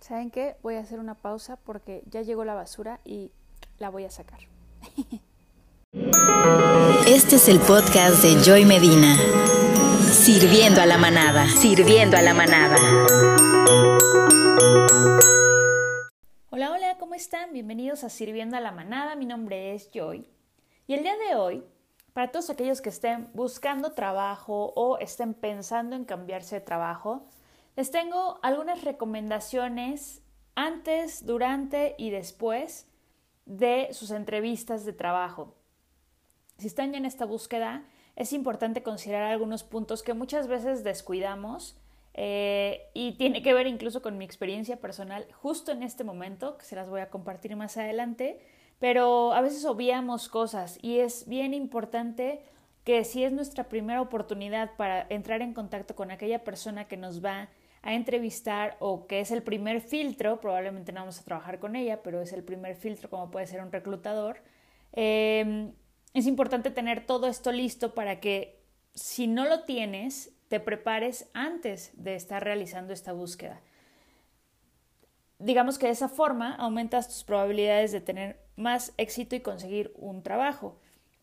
¿Saben qué? Voy a hacer una pausa porque ya llegó la basura y la voy a sacar. Este es el podcast de Joy Medina. Sirviendo a la manada. Sirviendo a la manada. Hola, hola, ¿cómo están? Bienvenidos a Sirviendo a la manada. Mi nombre es Joy. Y el día de hoy, para todos aquellos que estén buscando trabajo o estén pensando en cambiarse de trabajo, les tengo algunas recomendaciones antes, durante y después de sus entrevistas de trabajo. Si están ya en esta búsqueda, es importante considerar algunos puntos que muchas veces descuidamos eh, y tiene que ver incluso con mi experiencia personal justo en este momento, que se las voy a compartir más adelante, pero a veces obviamos cosas y es bien importante que si es nuestra primera oportunidad para entrar en contacto con aquella persona que nos va a entrevistar o que es el primer filtro, probablemente no vamos a trabajar con ella, pero es el primer filtro como puede ser un reclutador, em, es importante tener todo esto listo para que si no lo tienes, te prepares antes de estar realizando esta búsqueda. Digamos que de esa forma aumentas tus probabilidades de tener más éxito y conseguir un trabajo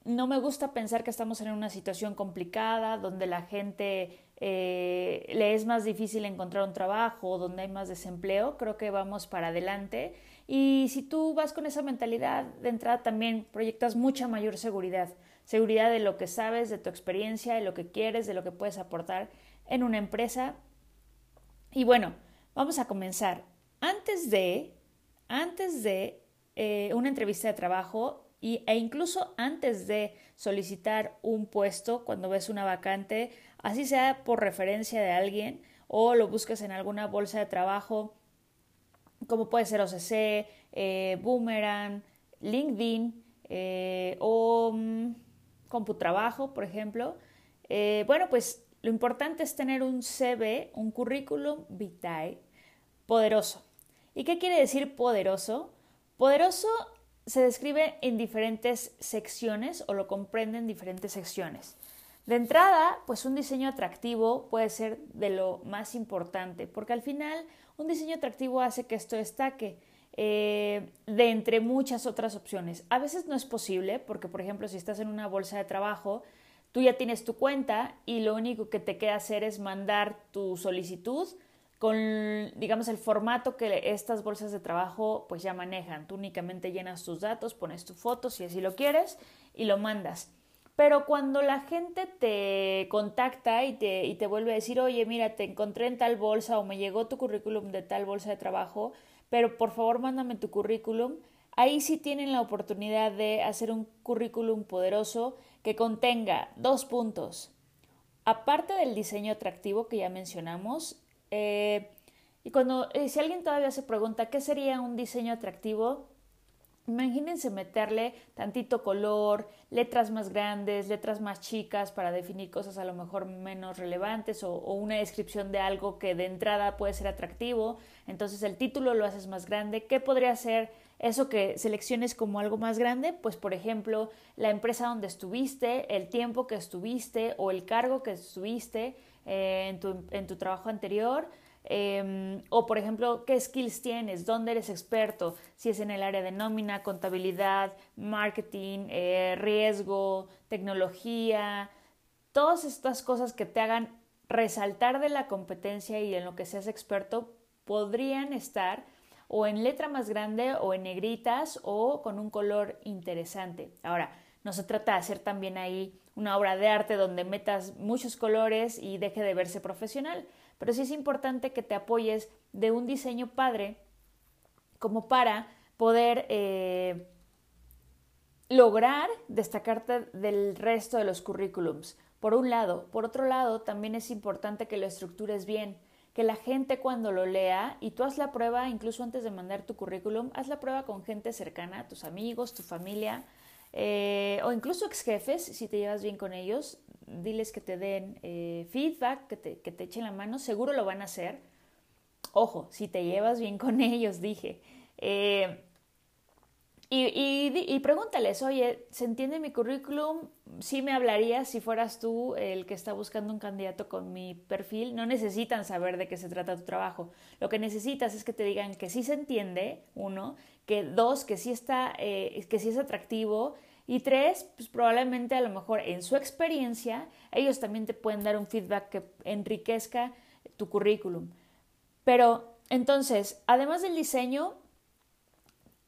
no me gusta pensar que estamos en una situación complicada, donde la gente eh, le es más difícil encontrar un trabajo, donde hay más desempleo. Creo que vamos para adelante. Y si tú vas con esa mentalidad de entrada, también proyectas mucha mayor seguridad. Seguridad de lo que sabes, de tu experiencia, de lo que quieres, de lo que puedes aportar en una empresa. Y bueno, vamos a comenzar. Antes de, antes de eh, una entrevista de trabajo, y, e incluso antes de solicitar un puesto, cuando ves una vacante, así sea por referencia de alguien o lo busques en alguna bolsa de trabajo, como puede ser OCC, eh, Boomerang, LinkedIn eh, o um, CompuTrabajo, por ejemplo. Eh, bueno, pues lo importante es tener un CV, un currículum vitae poderoso. ¿Y qué quiere decir poderoso? Poderoso se describe en diferentes secciones o lo comprende en diferentes secciones. De entrada, pues un diseño atractivo puede ser de lo más importante, porque al final un diseño atractivo hace que esto destaque eh, de entre muchas otras opciones. A veces no es posible, porque por ejemplo, si estás en una bolsa de trabajo, tú ya tienes tu cuenta y lo único que te queda hacer es mandar tu solicitud con, digamos, el formato que estas bolsas de trabajo pues ya manejan. Tú únicamente llenas tus datos, pones tu foto si así lo quieres y lo mandas. Pero cuando la gente te contacta y te, y te vuelve a decir, oye, mira, te encontré en tal bolsa o me llegó tu currículum de tal bolsa de trabajo, pero por favor mándame tu currículum, ahí sí tienen la oportunidad de hacer un currículum poderoso que contenga dos puntos. Aparte del diseño atractivo que ya mencionamos, eh, y cuando, eh, si alguien todavía se pregunta qué sería un diseño atractivo, imagínense meterle tantito color, letras más grandes, letras más chicas para definir cosas a lo mejor menos relevantes o, una descripción de algo que de entrada puede ser atractivo. Entonces el título lo haces más grande. ¿Qué podría ser eso que selecciones como algo más grande? Pues por ejemplo, la empresa donde estuviste, el tiempo que estuviste o el cargo que estuviste eh, en, tu, en, tu, trabajo anterior. Em, o, por ejemplo, qué skills tienes, dónde eres experto, si es en el área de nómina, contabilidad, marketing, eh, riesgo, tecnología, todas estas cosas que te hagan resaltar de la competencia y en lo que seas experto podrían estar o en letra más grande o en negritas o con un color interesante. Ahora, no se trata de hacer también ahí una obra de arte donde metas muchos colores y deje de verse profesional, pero sí es importante que te apoyes de un diseño padre como para poder eh, lograr destacarte del resto de los currículums. Por un lado. Por otro lado, también es importante que lo estructures bien, que la gente cuando lo lea, y tú haz la prueba incluso antes de mandar tu currículum, haz la prueba con gente cercana, tus amigos, tu familia, eh, o incluso ex jefes, si te llevas bien con ellos, diles que te den eh, feedback, que te, que te echen la mano, seguro lo van a hacer. Ojo, si te llevas bien con ellos, dije. Eh, y, pregúntales, oye, ¿se entiende mi currículum? Sí me hablarías si fueras tú el que está buscando un candidato con mi perfil. No necesitan saber de qué se trata tu trabajo. Lo que necesitas es que te digan que sí se entiende, uno, que dos, que sí está, eh, que sí es atractivo, y tres, pues probablemente a lo mejor en su experiencia, ellos también te pueden dar un feedback que enriquezca tu currículum. Pero entonces, además del diseño,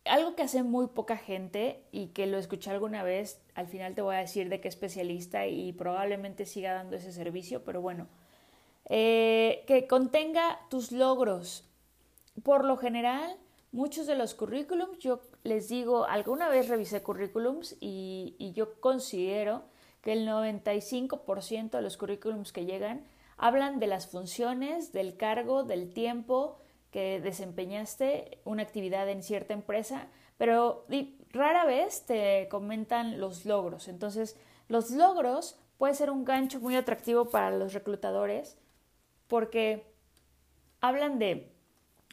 algo que hace muy poca gente y que lo escuché alguna vez, al final te voy a decir de qué especialista y probablemente siga dando ese servicio, pero bueno, eh, que contenga tus logros. Por lo general, muchos de los currículums, yo les digo, alguna vez revisé currículums y, yo considero que el 95% de los currículums que llegan hablan de las funciones, del cargo, del tiempo, que desempeñaste una actividad en cierta empresa, pero rara vez te comentan los logros. Entonces, los logros puede ser un gancho muy atractivo para los reclutadores porque hablan de,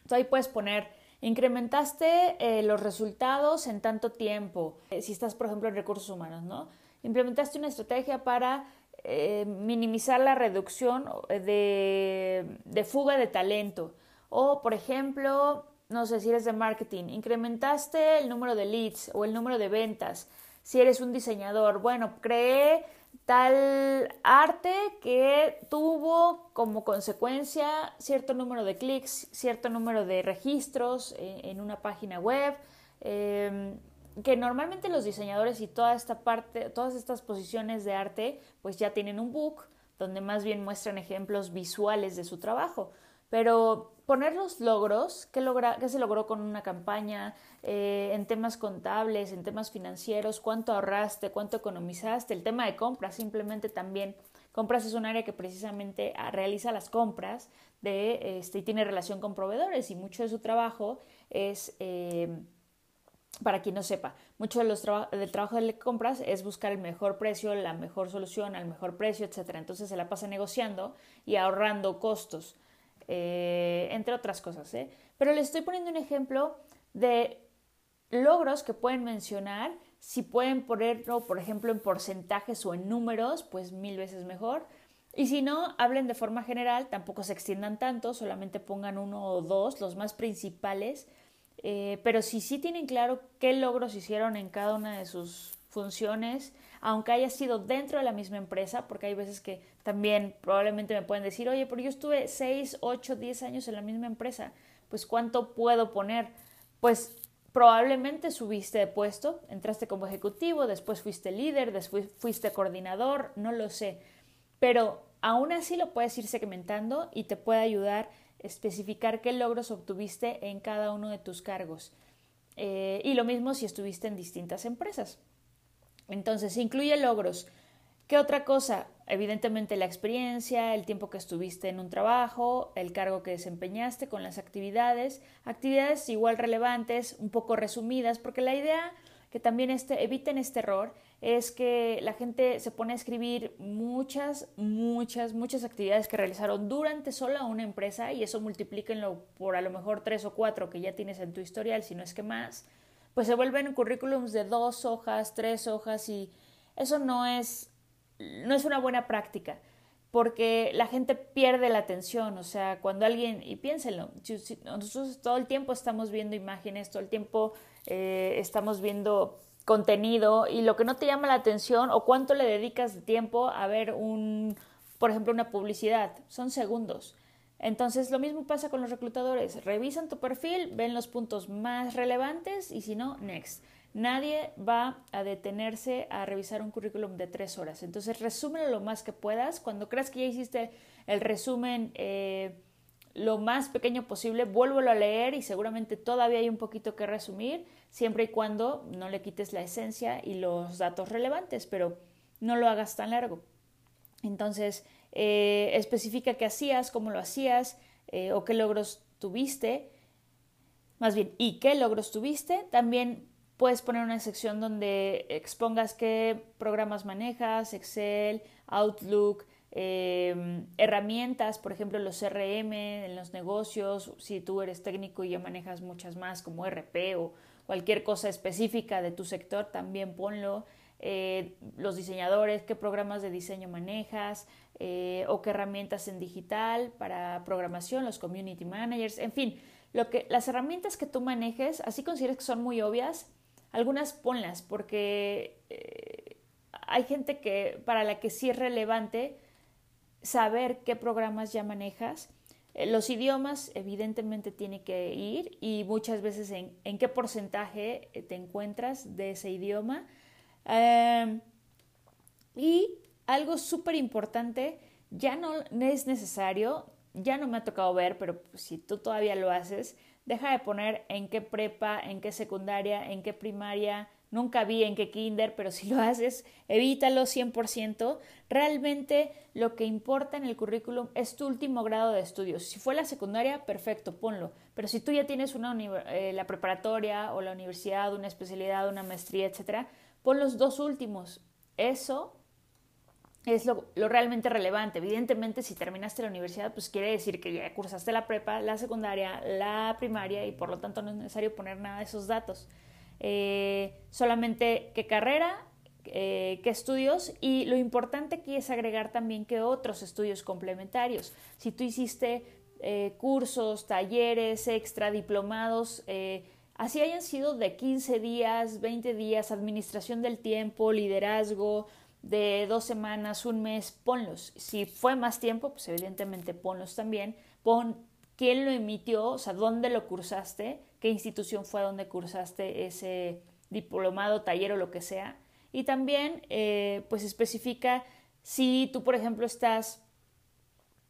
tú ahí puedes poner, incrementaste eh, los resultados en tanto tiempo, eh, si estás, por ejemplo, en recursos humanos, ¿no? Implementaste una estrategia para eh, minimizar la reducción de, de fuga de talento o, por ejemplo, no sé si eres de marketing, incrementaste el número de leads o el número de ventas. Si eres un diseñador, bueno, creé tal arte que tuvo como consecuencia cierto número de clics, cierto número de registros en, una página web, em, que normalmente los diseñadores y toda esta parte, todas estas posiciones de arte, pues ya tienen un book donde más bien muestran ejemplos visuales de su trabajo. Pero poner los logros, qué, logra, qué se logró con una campaña, eh, en temas contables, en temas financieros, cuánto ahorraste, cuánto economizaste, el tema de compras, simplemente también. Compras es un área que precisamente ah, realiza las compras de, este, y tiene relación con proveedores y mucho de su trabajo es, eh, para quien no sepa, mucho de los del trabajo de compras es buscar el mejor precio, la mejor solución al mejor precio, etc. Entonces se la pasa negociando y ahorrando costos. Eh, entre otras cosas. ¿eh? Pero les estoy poniendo un ejemplo de logros que pueden mencionar. Si pueden ponerlo, por ejemplo, en porcentajes o en números, pues mil veces mejor. Y si no, hablen de forma general, tampoco se extiendan tanto, solamente pongan uno o dos, los más principales. Eh, pero si sí tienen claro qué logros hicieron en cada una de sus funciones, aunque haya sido dentro de la misma empresa, porque hay veces que también probablemente me pueden decir, oye, pero yo estuve 6, 8, 10 años en la misma empresa, pues ¿cuánto puedo poner? Pues probablemente subiste de puesto, entraste como ejecutivo, después fuiste líder, después fuiste coordinador, no lo sé, pero aún así lo puedes ir segmentando y te puede ayudar a especificar qué logros obtuviste en cada uno de tus cargos. Eh, y lo mismo si estuviste en distintas empresas. Entonces, incluye logros. ¿Qué otra cosa? Evidentemente la experiencia, el tiempo que estuviste en un trabajo, el cargo que desempeñaste con las actividades, actividades igual relevantes, un poco resumidas, porque la idea que también este, eviten este error es que la gente se pone a escribir muchas, muchas, muchas actividades que realizaron durante sola una empresa y eso multiplíquenlo por a lo mejor tres o cuatro que ya tienes en tu historial, si no es que más pues se vuelven currículums de dos hojas, tres hojas y eso no es, no es una buena práctica porque la gente pierde la atención, o sea, cuando alguien, y piénsenlo, nosotros todo el tiempo estamos viendo imágenes, todo el tiempo eh, estamos viendo contenido y lo que no te llama la atención o cuánto le dedicas de tiempo a ver un, por ejemplo, una publicidad, son segundos. Entonces lo mismo pasa con los reclutadores. Revisan tu perfil, ven los puntos más relevantes y si no, next. Nadie va a detenerse a revisar un currículum de tres horas. Entonces resúmelo lo más que puedas. Cuando creas que ya hiciste el resumen eh, lo más pequeño posible, vuélvelo a leer y seguramente todavía hay un poquito que resumir, siempre y cuando no le quites la esencia y los datos relevantes, pero no lo hagas tan largo. Entonces, eh, especifica qué hacías, cómo lo hacías eh, o qué logros tuviste, más bien, y qué logros tuviste. También puedes poner una sección donde expongas qué programas manejas, Excel, Outlook, em, herramientas, por ejemplo, los CRM en los negocios, si tú eres técnico y ya manejas muchas más como RP o, cualquier cosa específica de tu sector, también ponlo. Eh, los diseñadores, qué programas de diseño manejas eh, o qué herramientas en digital para programación, los community managers, en fin, lo que, las herramientas que tú manejes, así consideres que son muy obvias, algunas ponlas porque eh, hay gente que para la que sí es relevante saber qué programas ya manejas. Los idiomas evidentemente tiene que ir y muchas veces en, en qué porcentaje te encuentras de ese idioma Em, y algo súper importante, ya no es necesario, ya no me ha tocado ver, pero si tú todavía lo haces, deja de poner en qué prepa, en qué secundaria, en qué primaria, nunca vi en qué kinder, pero si lo haces, evítalo 100%. Realmente lo que importa en el currículum es tu último grado de estudios. Si fue la secundaria, perfecto, ponlo. Pero si tú ya tienes una eh, la preparatoria o la universidad, una especialidad, una maestría, etcétera, pon los dos últimos. Eso es lo, realmente relevante. Evidentemente, si terminaste la universidad, pues quiere decir que ya cursaste la prepa, la secundaria, la primaria y por lo tanto no es necesario poner nada de esos datos. Eh, solamente qué carrera, eh, qué estudios y lo importante aquí es agregar también qué otros estudios complementarios. Si tú hiciste eh, cursos, talleres extra, diplomados, Así hayan sido de 15 días, 20 días, administración del tiempo, liderazgo, de dos semanas, un mes, ponlos. Si fue más tiempo, pues evidentemente ponlos también. Pon quién lo emitió, o sea, dónde lo cursaste, qué institución fue donde cursaste ese diplomado, taller o lo que sea. Y también, eh, pues especifica si tú, por ejemplo, estás,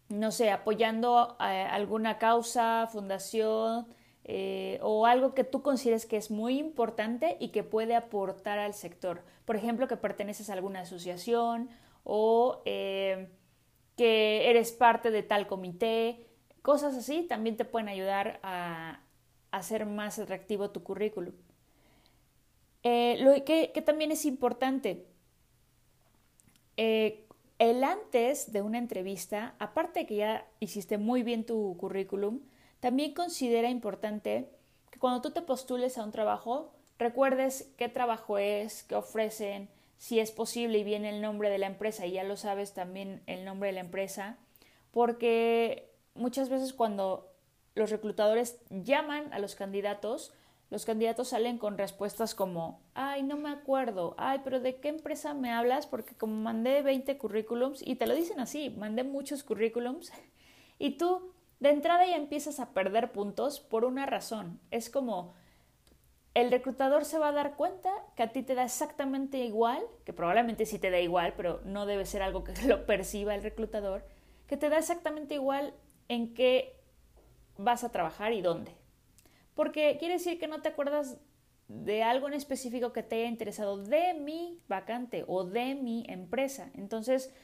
no sé, apoyando a alguna causa, fundación, eh, o algo que tú consideres que es muy importante y que puede aportar al sector. Por ejemplo, que perteneces a alguna asociación o eh, que eres parte de tal comité, cosas así también te pueden ayudar a, hacer más atractivo tu currículum. Eh, lo que, que, también es importante, el antes de una entrevista, aparte de que ya hiciste muy bien tu currículum, también considera importante que cuando tú te postules a un trabajo, recuerdes qué trabajo es, qué ofrecen, si es posible y viene el nombre de la empresa y ya lo sabes también el nombre de la empresa, porque muchas veces cuando los reclutadores llaman a los candidatos, los candidatos salen con respuestas como, ay, no me acuerdo, ay, pero ¿de qué empresa me hablas? Porque como mandé 20 currículums, y te lo dicen así, mandé muchos currículums, y tú de entrada ya empiezas a perder puntos por una razón. Es como el reclutador se va a dar cuenta que a ti te da exactamente igual, que probablemente sí te da igual, pero no debe ser algo que lo perciba el reclutador, que te da exactamente igual en qué vas a trabajar y dónde. Porque quiere decir que no te acuerdas de algo en específico que te haya interesado de mi vacante o de mi empresa. Entonces,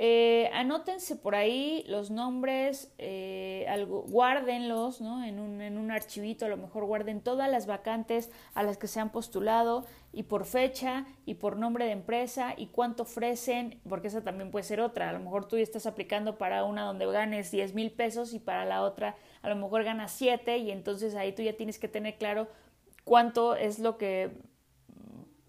eh, anótense por ahí los nombres, eh, guárdenlos ¿no? en, un, en un archivito, a lo mejor guarden todas las vacantes a las que se han postulado y por fecha y por nombre de empresa y cuánto ofrecen, porque esa también puede ser otra. A lo mejor tú ya estás aplicando para una donde ganes 10 mil pesos y para la otra a lo mejor ganas 7 y entonces ahí tú ya tienes que tener claro cuánto es lo que,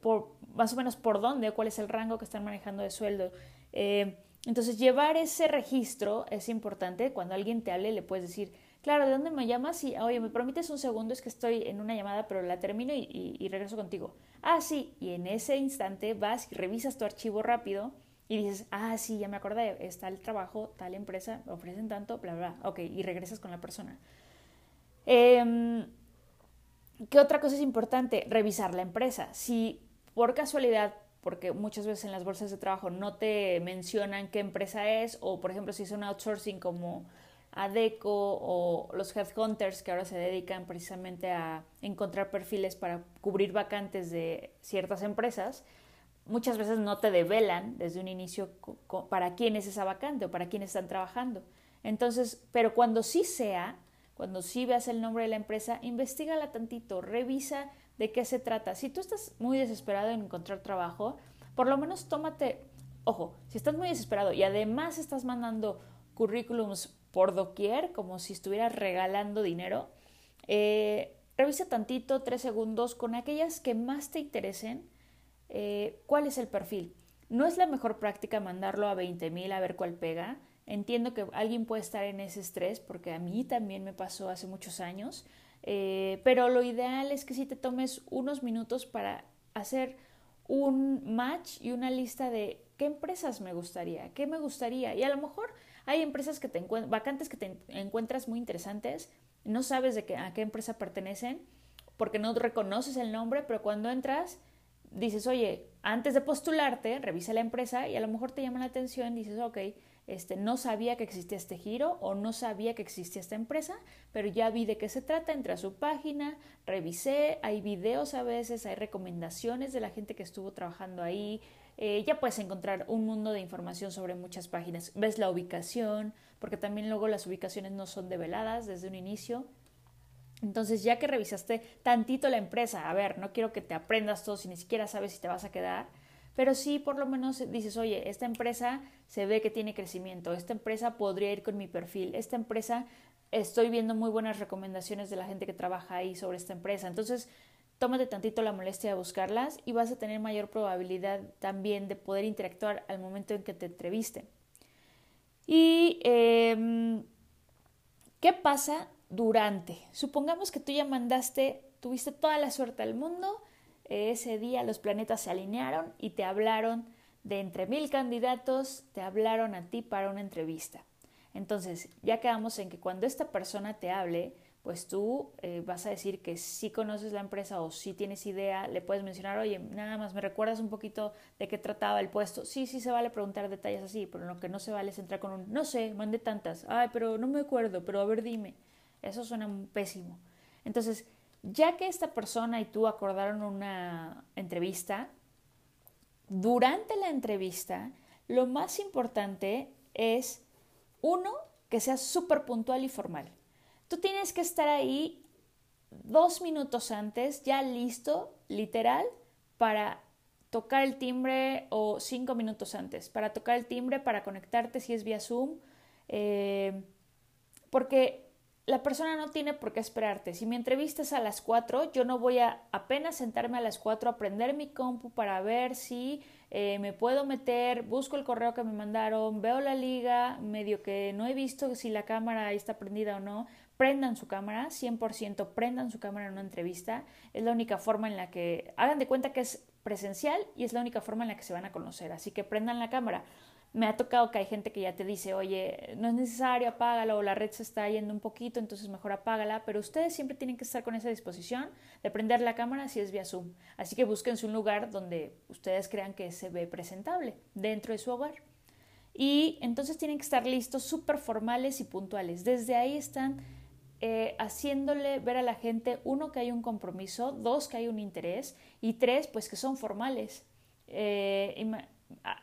por, más o menos por dónde, cuál es el rango que están manejando de sueldo. Eh, entonces, llevar ese registro es importante. Cuando alguien te hable, le puedes decir, claro, ¿de dónde me llamas? Y, oye, ¿me permites un segundo? Es que estoy en una llamada, pero la termino y, regreso contigo. Ah, sí. Y en ese instante vas y revisas tu archivo rápido y dices, ah, sí, ya me acordé, está el trabajo, tal empresa, ofrecen tanto, bla, bla. Ok, y regresas con la persona. Em, ¿Qué otra cosa es importante? Revisar la empresa. Si por casualidad porque muchas veces en las bolsas de trabajo no te mencionan qué empresa es, o por ejemplo si es un outsourcing como ADECO o los headhunters que ahora se dedican precisamente a encontrar perfiles para cubrir vacantes de ciertas empresas, muchas veces no te develan desde un inicio para quién es esa vacante o para quién están trabajando. Entonces, pero cuando sí sea, cuando sí veas el nombre de la empresa, investigala tantito, revisa de qué se trata. Si tú estás muy desesperado en encontrar trabajo, por lo menos tómate, ojo, si estás muy desesperado y además estás mandando currículums por doquier, como si estuvieras regalando dinero, eh, revisa tantito, tres segundos, con aquellas que más te interesen, eh, cuál es el perfil. No es la mejor práctica mandarlo a 20.000 a ver cuál pega. Entiendo que alguien puede estar en ese estrés porque a mí también me pasó hace muchos años, eh, pero lo ideal es que si te tomes unos minutos para hacer un match y una lista de qué empresas me gustaría, qué me gustaría. Y a lo mejor hay empresas que te vacantes que te encuentras muy interesantes, no sabes de qué, a qué empresa pertenecen porque no reconoces el nombre, pero cuando entras dices, oye, antes de postularte, revisa la empresa y a lo mejor te llama la atención, dices, ok, este, no sabía que existía este giro o no sabía que existía esta empresa, pero ya vi de qué se trata, entré a su página, revisé, hay videos a veces, hay recomendaciones de la gente que estuvo trabajando ahí, eh, ya puedes encontrar un mundo de información sobre muchas páginas, ves la ubicación, porque también luego las ubicaciones no son develadas desde un inicio, entonces, ya que revisaste tantito la empresa, a ver, no quiero que te aprendas todo si ni siquiera sabes si te vas a quedar, pero sí por lo menos dices, oye, esta empresa se ve que tiene crecimiento, esta empresa podría ir con mi perfil, esta empresa estoy viendo muy buenas recomendaciones de la gente que trabaja ahí sobre esta empresa. Entonces, tómate tantito la molestia de buscarlas y vas a tener mayor probabilidad también de poder interactuar al momento en que te entrevisten. ¿Y em, qué pasa durante. Supongamos que tú ya mandaste, tuviste toda la suerte del mundo, ese día los planetas se alinearon y te hablaron de entre mil candidatos, te hablaron a ti para una entrevista. Entonces, ya quedamos en que cuando esta persona te hable, pues tú eh, vas a decir que sí conoces la empresa o sí tienes idea, le puedes mencionar, oye, nada más me recuerdas un poquito de qué trataba el puesto. Sí, sí se vale preguntar detalles así, pero lo que no se vale es entrar con un, no sé, mandé tantas, ay, pero no me acuerdo, pero a ver, dime. Eso suena pésimo. Entonces, ya que esta persona y tú acordaron una entrevista, durante la entrevista, lo más importante es, uno, que sea súper puntual y formal. Tú tienes que estar ahí dos minutos antes, ya listo, literal, para tocar el timbre o cinco minutos antes, para tocar el timbre, para conectarte si es vía Zoom, eh, porque la persona no tiene por qué esperarte. Si mi entrevista es a las 4, yo no voy a apenas sentarme a las 4 a prender mi compu para ver si eh, me puedo meter, busco el correo que me mandaron, veo la liga, medio que no he visto si la cámara está prendida o no. Prendan su cámara, 100% prendan su cámara en una entrevista. Es la única forma en la que hagan de cuenta que es presencial y es la única forma en la que se van a conocer. Así que prendan la cámara me ha tocado que hay gente que ya te dice, oye, no es necesario, apágala o la red se está yendo un poquito, entonces mejor apágala, pero ustedes siempre tienen que estar con esa disposición de prender la cámara si es vía Zoom. Así que búsquense un lugar donde ustedes crean que se ve presentable dentro de su hogar. Y entonces tienen que estar listos, súper formales y puntuales. Desde ahí están eh, haciéndole ver a la gente, uno, que hay un compromiso, dos, que hay un interés y tres, pues que son formales. Eh,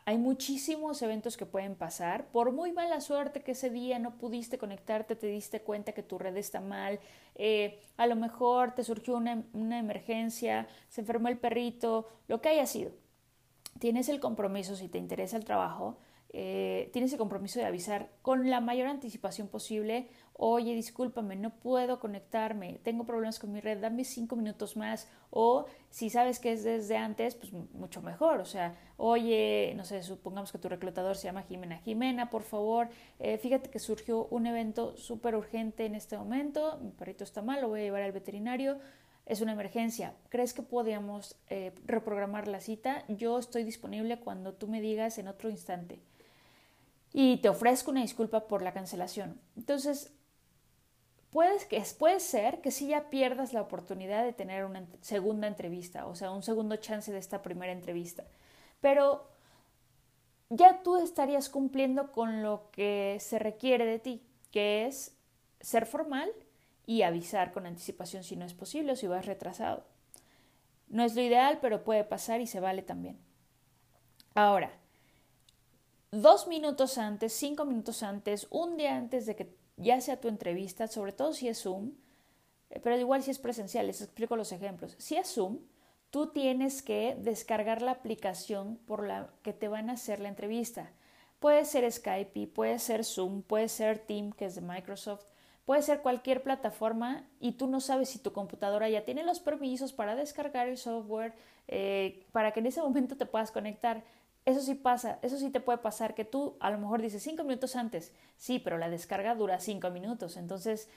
hay muchísimos eventos que pueden pasar. Por muy mala suerte que ese día no pudiste conectarte, te diste cuenta que tu red está mal, eh, a lo mejor te surgió una, una emergencia, se enfermó el perrito, lo que haya sido. Tienes el compromiso, si te interesa el trabajo, eh, tienes el compromiso de avisar con la mayor anticipación posible, oye, discúlpame, no puedo conectarme, tengo problemas con mi red, dame cinco minutos más, o si sabes que es desde antes, pues mucho mejor, o sea, oye, no sé, supongamos que tu reclutador se llama Jimena, Jimena, por favor, eh, fíjate que surgió un evento súper urgente en este momento, mi perrito está mal, lo voy a llevar al veterinario, es una emergencia. ¿Crees que podríamos eh, reprogramar la cita? Yo estoy disponible cuando tú me digas en otro instante y te ofrezco una disculpa por la cancelación. Entonces, puede, que, puede ser que sí ya pierdas la oportunidad de tener una segunda entrevista, o sea, un segundo chance de esta primera entrevista. Pero ya tú estarías cumpliendo con lo que se requiere de ti, que es ser formal y avisar con anticipación si no es posible o si vas retrasado. No es lo ideal, pero puede pasar y se vale también. Ahora, dos minutos antes, cinco minutos antes, un día antes de que ya sea tu entrevista, sobre todo si es Zoom, eh, pero igual si es presencial, les explico los ejemplos. Si es Zoom, tú tienes que descargar la aplicación por la que te van a hacer la entrevista. Puede ser Skype, puede ser Zoom, puede ser Team, que es de Microsoft, Puede ser cualquier plataforma y tú no sabes si tu computadora ya tiene los permisos para descargar el software, eh, para que en ese momento te puedas conectar. Eso sí pasa, eso sí te puede pasar que tú a lo mejor dices cinco minutos antes, sí, pero la descarga dura cinco minutos. Entonces,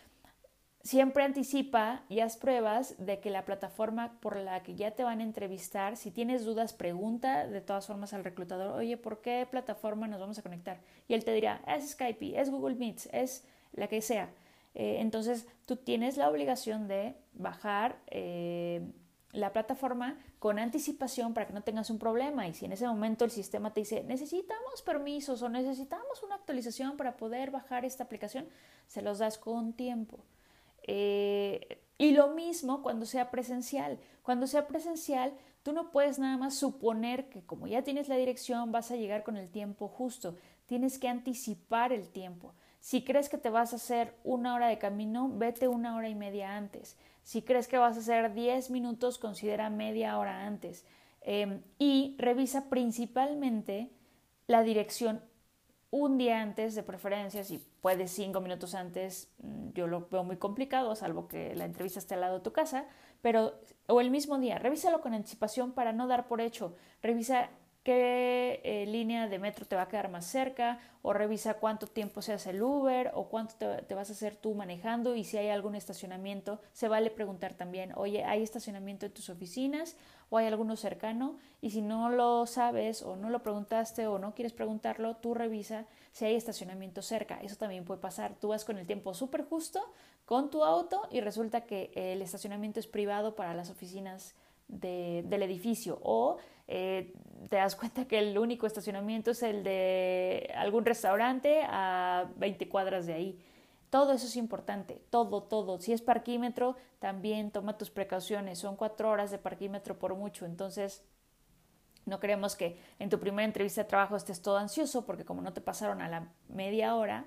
siempre anticipa y haz pruebas de que la plataforma por la que ya te van a entrevistar, si tienes dudas, pregunta de todas formas al reclutador, oye, ¿por qué plataforma nos vamos a conectar? Y él te dirá, es Skype, es Google Meets, es la que sea. Eh, entonces, tú tienes la obligación de bajar eh, la plataforma con anticipación para que no tengas un problema y si en ese momento el sistema te dice necesitamos permisos o necesitamos una actualización para poder bajar esta aplicación, se los das con tiempo. Eh, y lo mismo cuando sea presencial. Cuando sea presencial, tú no puedes nada más suponer que como ya tienes la dirección vas a llegar con el tiempo justo. Tienes que anticipar el tiempo. Si crees que te vas a hacer una hora de camino, vete una hora y media antes. Si crees que vas a hacer 10 minutos, considera media hora antes. Em, y revisa principalmente la dirección un día antes de preferencia, si puedes cinco minutos antes, mm, yo lo veo muy complicado, salvo que la entrevista esté al lado de tu casa, pero o el mismo día, revísalo con anticipación para no dar por hecho, revisa qué eh, línea de metro te va a quedar más cerca, o revisa cuánto tiempo se hace el Uber, o cuánto te, vas a hacer tú manejando, y si hay algún estacionamiento, se vale preguntar también, oye, ¿hay estacionamiento en tus oficinas? ¿O hay alguno cercano? Y si no lo sabes, o no lo preguntaste, o no quieres preguntarlo, tú revisa si hay estacionamiento cerca. Eso también puede pasar. Tú vas con el tiempo súper justo con tu auto y resulta que el estacionamiento es privado para las oficinas del edificio o eh, te das cuenta que el único estacionamiento es el de algún restaurante a 20 cuadras de ahí. Todo eso es importante, todo, todo. Si es parquímetro, también toma tus precauciones. Son cuatro horas de parquímetro por mucho, entonces no queremos que en tu primera entrevista de trabajo estés todo ansioso porque como no te pasaron a la media hora,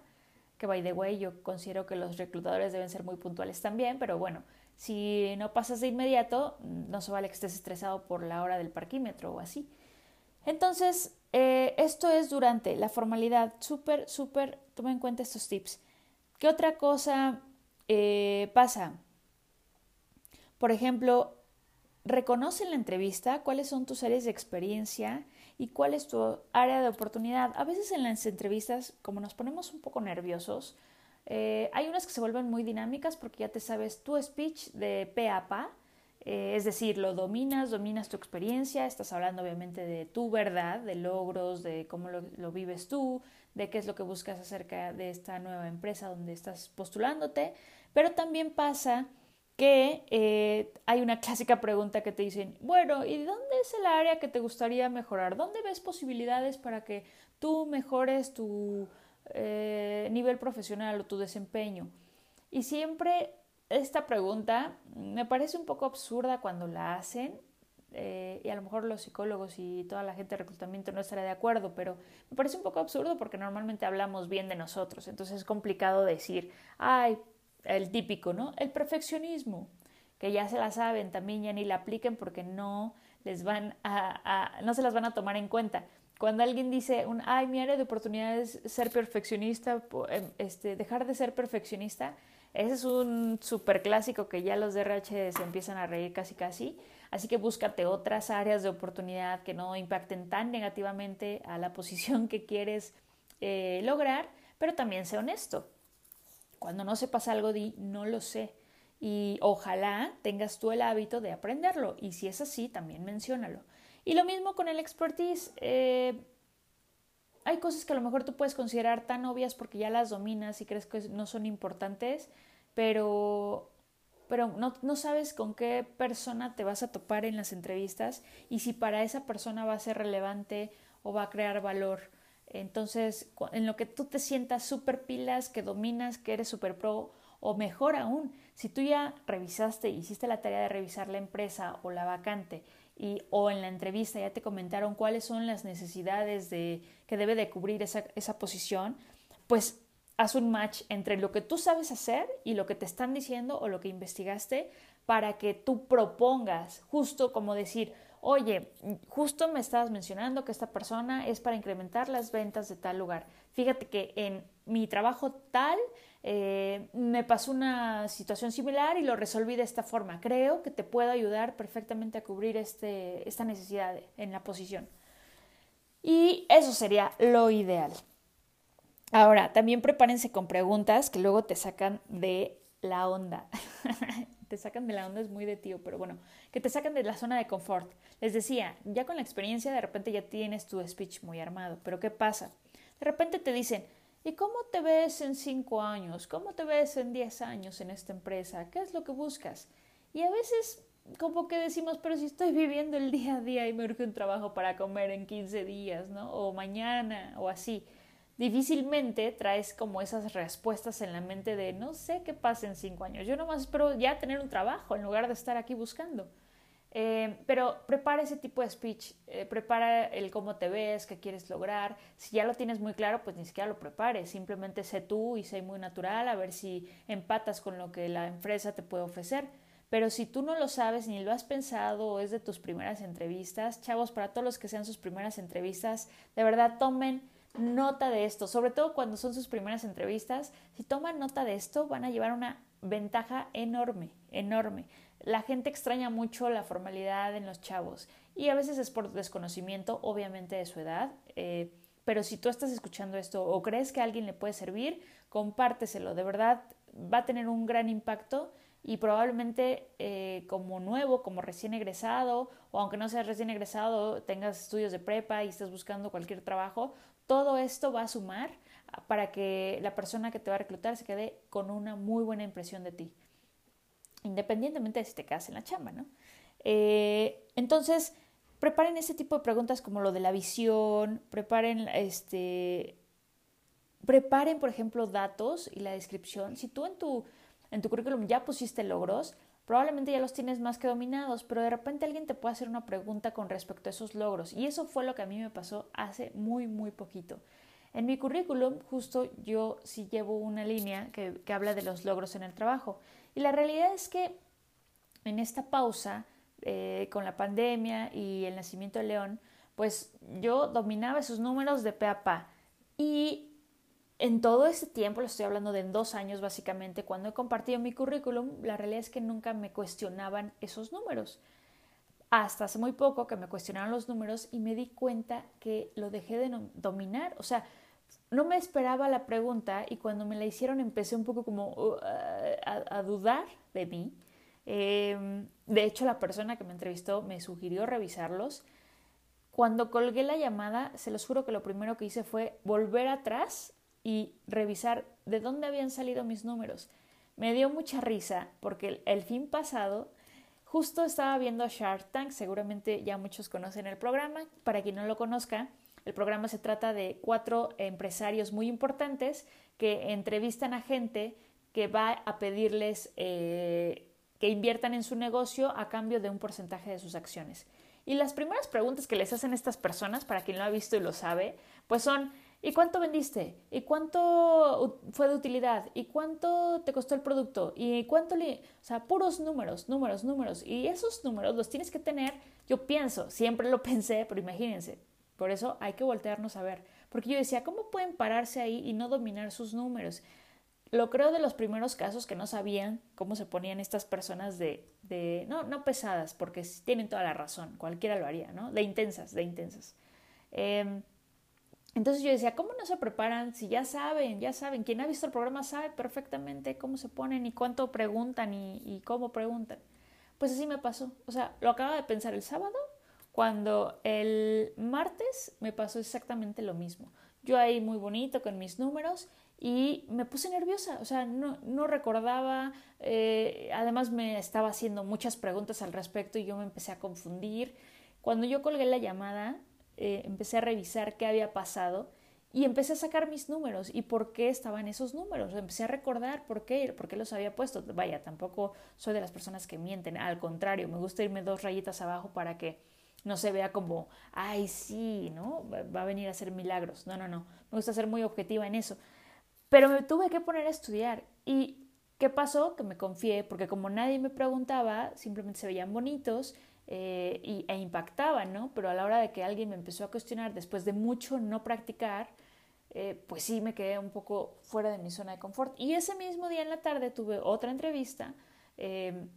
que by the way yo considero que los reclutadores deben ser muy puntuales también, pero bueno, si no pasas de inmediato, no se vale que estés estresado por la hora del parquímetro o así. Entonces, eh, esto es durante la formalidad. Súper, súper, toma en cuenta estos tips. ¿Qué otra cosa eh, pasa? Por ejemplo, reconoce en la entrevista cuáles son tus áreas de experiencia y cuál es tu área de oportunidad. A veces en las entrevistas, como nos ponemos un poco nerviosos, eh, hay unas que se vuelven muy dinámicas porque ya te sabes tu speech de pe pa, eh, es decir, lo dominas, dominas tu experiencia, estás hablando obviamente de tu verdad, de logros, de cómo lo, vives tú, de qué es lo que buscas acerca de esta nueva empresa donde estás postulándote, pero también pasa que eh, hay una clásica pregunta que te dicen, bueno, ¿y dónde es el área que te gustaría mejorar? ¿Dónde ves posibilidades para que tú mejores tu eh, nivel profesional o tu desempeño. Y siempre esta pregunta me parece un poco absurda cuando la hacen, eh, y a lo mejor los psicólogos y toda la gente de reclutamiento no estará de acuerdo, pero me parece un poco absurdo porque normalmente hablamos bien de nosotros, entonces es complicado decir, ay, el típico, ¿no? El perfeccionismo, que ya se la saben, también ya ni la apliquen porque no les van a no se las van a tomar en cuenta. Cuando alguien dice, un, ay, mi área de oportunidad es ser perfeccionista, em, este, dejar de ser perfeccionista, ese es un súper clásico que ya los DRH se empiezan a reír casi casi. Así que búscate otras áreas de oportunidad que no impacten tan negativamente a la posición que quieres eh, lograr, pero también sé honesto. Cuando no sepas algo, di no lo sé. Y ojalá tengas tú el hábito de aprenderlo. Y si es así, también menciónalo. Y lo mismo con el expertise. Eh, hay cosas que a lo mejor tú puedes considerar tan obvias porque ya las dominas y crees que no son importantes, pero, pero no, no sabes con qué persona te vas a topar en las entrevistas y si para esa persona va a ser relevante o va a crear valor. Entonces, en lo que tú te sientas súper pilas, que dominas, que eres súper pro, o mejor aún, si tú ya revisaste, hiciste la tarea de revisar la empresa o la vacante o en la entrevista ya te comentaron cuáles son las necesidades de, que debe de cubrir esa, esa posición, pues haz un match entre lo que tú sabes hacer y lo que te están diciendo o lo que investigaste para que tú propongas, justo como decir, oye, justo me estabas mencionando que esta persona es para incrementar las ventas de tal lugar. Fíjate que en mi trabajo tal eh, me pasó una situación similar y lo resolví de esta forma. Creo que te puedo ayudar perfectamente a cubrir este, esta necesidad en la posición. Y eso sería lo ideal. Ahora, también prepárense con preguntas que luego te sacan de la onda. te sacan de la onda es muy de tío, pero bueno, que te sacan de la zona de confort. Les decía, ya con la experiencia de repente ya tienes tu speech muy armado, pero ¿qué pasa? De repente te dicen, ¿y cómo te ves en cinco años? ¿Cómo te ves en diez años en esta empresa? ¿Qué es lo que buscas? Y a veces como que decimos, pero si estoy viviendo el día a día y me urge un trabajo para comer en 15 días, ¿no? O mañana, o así. Difícilmente traes como esas respuestas en la mente de no sé qué pasa en cinco años. Yo nomás espero ya tener un trabajo en lugar de estar aquí buscando. Eh, pero prepara ese tipo de speech, eh, prepara el cómo te ves, qué quieres lograr. Si ya lo tienes muy claro, pues ni siquiera lo prepares, simplemente sé tú y sé muy natural, a ver si empatas con lo que la empresa te puede ofrecer. Pero si tú no lo sabes ni lo has pensado o es de tus primeras entrevistas, chavos, para todos los que sean sus primeras entrevistas, de verdad tomen nota de esto, sobre todo cuando son sus primeras entrevistas, si toman nota de esto van a llevar una ventaja enorme, enorme. La gente extraña mucho la formalidad en los chavos y a veces es por desconocimiento, obviamente, de su edad. Eh, pero si tú estás escuchando esto o crees que alguien le puede servir, compárteselo. De verdad va a tener un gran impacto y probablemente eh, como nuevo, como recién egresado, o aunque no seas recién egresado, tengas estudios de prepa y estés buscando cualquier trabajo, todo esto va a sumar para que la persona que te va a reclutar se quede con una muy buena impresión de ti independientemente de si te quedas en la chamba, ¿no? Eh, entonces, preparen ese tipo de preguntas como lo de la visión, preparen, este, preparen, por ejemplo, datos y la descripción. Si tú en tu, en tu currículum ya pusiste logros, probablemente ya los tienes más que dominados, pero de repente alguien te puede hacer una pregunta con respecto a esos logros. Y eso fue lo que a mí me pasó hace muy, muy poquito. En mi currículum, justo yo sí llevo una línea que, que habla de los logros en el trabajo. Y la realidad es que en esta pausa, eh, con la pandemia y el nacimiento de León, pues yo dominaba esos números de pe a pa. Y en todo ese tiempo, lo estoy hablando de dos años básicamente, cuando he compartido mi currículum, la realidad es que nunca me cuestionaban esos números. Hasta hace muy poco que me cuestionaron los números y me di cuenta que lo dejé de dominar. O sea, no me esperaba la pregunta y cuando me la hicieron empecé un poco como uh, a, dudar de mí. Em, de hecho, la persona que me entrevistó me sugirió revisarlos. Cuando colgué la llamada, se los juro que lo primero que hice fue volver atrás y revisar de dónde habían salido mis números. Me dio mucha risa porque el fin pasado justo estaba viendo Shark Tank, seguramente ya muchos conocen el programa, para quien no lo conozca, el programa se trata de cuatro empresarios muy importantes que entrevistan a gente que va a pedirles eh, que inviertan en su negocio a cambio de un porcentaje de sus acciones. Y las primeras preguntas que les hacen estas personas, para quien lo ha visto y lo sabe, pues son ¿y cuánto vendiste? ¿Y cuánto fue de utilidad? ¿Y cuánto te costó el producto? ¿Y cuánto le... O sea, puros números, números, números. Y esos números los tienes que tener, yo pienso, siempre lo pensé, pero imagínense, por eso hay que voltearnos a ver. Porque yo decía, ¿cómo pueden pararse ahí y no dominar sus números? Lo creo de los primeros casos que no sabían cómo se ponían estas personas de, de no, no pesadas, porque tienen toda la razón, cualquiera lo haría, ¿no? De intensas, de intensas. Em, entonces yo decía, ¿cómo no se preparan si ya saben, ya saben? Quien ha visto el programa sabe perfectamente cómo se ponen y cuánto preguntan y, y cómo preguntan. Pues así me pasó. O sea, lo acaba de pensar el sábado cuando el martes me pasó exactamente lo mismo. Yo ahí muy bonito con mis números y me puse nerviosa, o sea, no, no recordaba, eh, además me estaba haciendo muchas preguntas al respecto y yo me empecé a confundir. Cuando yo colgué la llamada, eh, empecé a revisar qué había pasado y empecé a sacar mis números y por qué estaban esos números. Empecé a recordar por qué, por qué los había puesto. Vaya, tampoco soy de las personas que mienten, al contrario, me gusta irme dos rayitas abajo para que no se vea como, ay, sí, ¿no? Va a venir a hacer milagros. No, no, no. Me gusta ser muy objetiva en eso. Pero me tuve que poner a estudiar. ¿Y qué pasó? Que me confié, porque como nadie me preguntaba, simplemente se veían bonitos. eh, y, e impactaban, ¿no? Pero a la hora de que alguien me empezó a cuestionar después de mucho no practicar, eh, pues sí me quedé un poco fuera de mi zona de confort. Y ese mismo día en la tarde tuve otra entrevista em,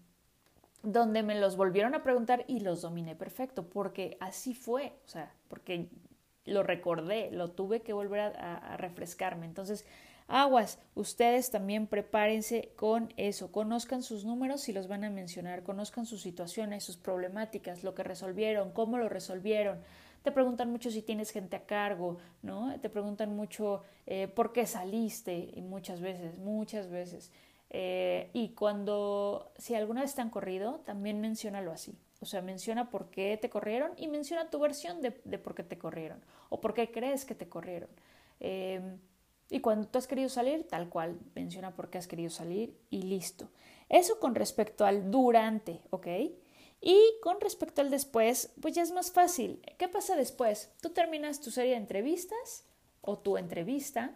donde me los volvieron a preguntar y los dominé perfecto, porque así fue, o sea, porque lo recordé, lo tuve que volver a refrescarme. Entonces, Aguas, ustedes también prepárense con eso, conozcan sus números si los van a mencionar, conozcan sus situaciones, sus problemáticas, lo que resolvieron, cómo lo resolvieron. Te preguntan mucho si tienes gente a cargo, ¿no? Te preguntan mucho eh, por qué saliste, y muchas veces, muchas veces. Eh, y cuando, si alguna vez te han corrido, también menciónalo así. O sea, menciona por qué te corrieron y menciona tu versión de, por qué te corrieron o por qué crees que te corrieron. Eh, y cuando tú has querido salir, tal cual, menciona por qué has querido salir y listo. Eso con respecto al durante, ¿ok? Y con respecto al después, pues ya es más fácil. ¿Qué pasa después? Tú terminas tu serie de entrevistas o tu entrevista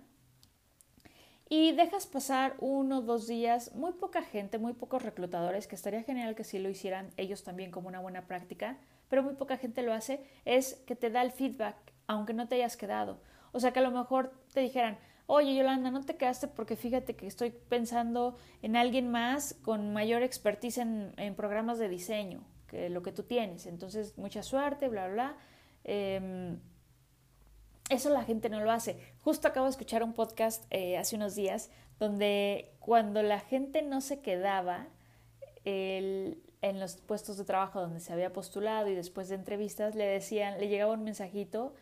y dejas pasar uno dos días, muy poca gente, muy pocos reclutadores, que estaría genial que sí lo hicieran ellos también como una buena práctica, pero muy poca gente lo hace, es que te da el feedback, aunque no te hayas quedado. O sea que a lo mejor te dijeran, oye Yolanda, no te quedaste porque fíjate que estoy pensando en alguien más con mayor expertise en, programas de diseño que lo que tú tienes. Entonces, mucha suerte, bla, bla, bla. Em, eso la gente no lo hace. Justo acabo de escuchar un podcast eh, hace unos días donde cuando la gente no se quedaba en los puestos de trabajo donde se había postulado y después de entrevistas le decían, le llegaba un mensajito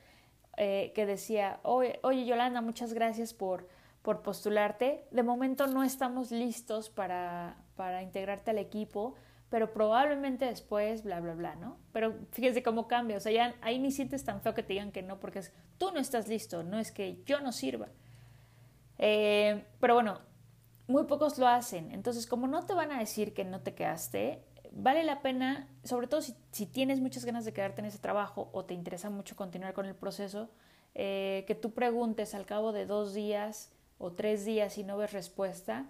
eh, que decía, oye, oye, Yolanda, muchas gracias por, por postularte. De momento no estamos listos para, para integrarte al equipo, pero probablemente después, bla, bla, bla, ¿no? Pero fíjese cómo cambia, o sea, ya ahí ni sientes tan feo que te digan que no, porque es, tú no estás listo, no es que yo no sirva. Eh, pero bueno, muy pocos lo hacen, entonces como no te van a decir que no te quedaste, vale la pena, sobre todo si, tienes muchas ganas de quedarte en ese trabajo o te interesa mucho continuar con el proceso, eh, que tú preguntes al cabo de dos días o tres días y no ves respuesta,